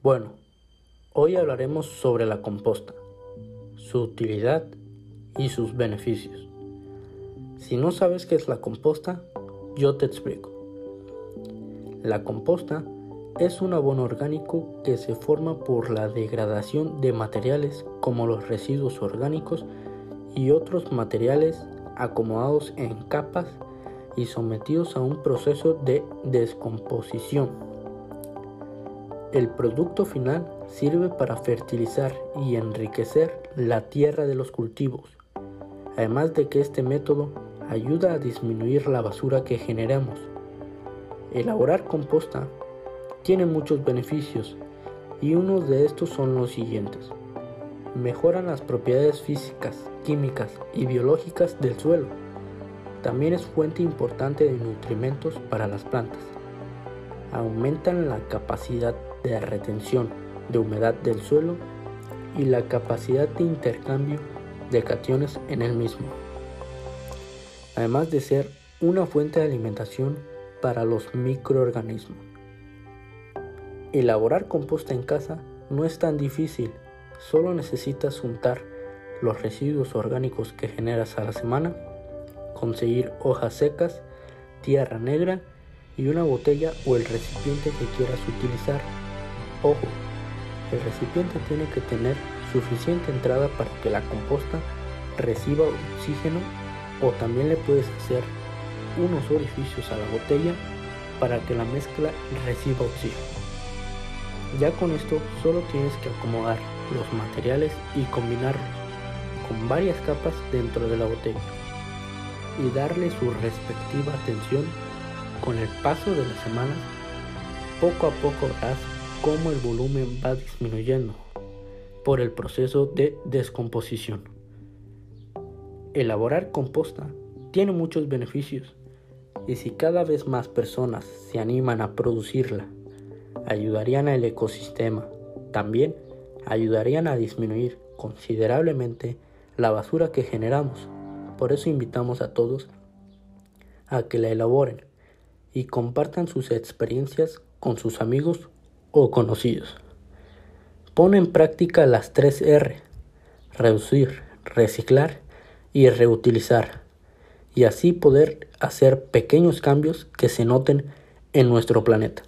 Bueno, hoy hablaremos sobre la composta, su utilidad y sus beneficios. Si no sabes qué es la composta, yo te explico. La composta es un abono orgánico que se forma por la degradación de materiales como los residuos orgánicos y otros materiales acomodados en capas y sometidos a un proceso de descomposición. El producto final sirve para fertilizar y enriquecer la tierra de los cultivos, además de que este método ayuda a disminuir la basura que generamos. Elaborar composta tiene muchos beneficios y unos de estos son los siguientes. Mejoran las propiedades físicas, químicas y biológicas del suelo. También es fuente importante de nutrimentos para las plantas. Aumentan la capacidad de retención de humedad del suelo y la capacidad de intercambio de cationes en el mismo. Además de ser una fuente de alimentación para los microorganismos. Elaborar composta en casa no es tan difícil, solo necesitas untar los residuos orgánicos que generas a la semana, conseguir hojas secas, tierra negra y una botella o el recipiente que quieras utilizar. Ojo, el recipiente tiene que tener suficiente entrada para que la composta reciba oxígeno o también le puedes hacer unos orificios a la botella para que la mezcla reciba oxígeno. Ya con esto solo tienes que acomodar los materiales y combinarlos con varias capas dentro de la botella y darle su respectiva atención con el paso de las semanas poco a poco verás cómo el volumen va disminuyendo por el proceso de descomposición. Elaborar composta tiene muchos beneficios y si cada vez más personas se animan a producirla ayudarían al ecosistema. También ayudarían a disminuir considerablemente la basura que generamos. Por eso invitamos a todos a que la elaboren y compartan sus experiencias con sus amigos o conocidos. Pon en práctica las 3 R, reducir, reciclar y reutilizar, y así poder hacer pequeños cambios que se noten en nuestro planeta.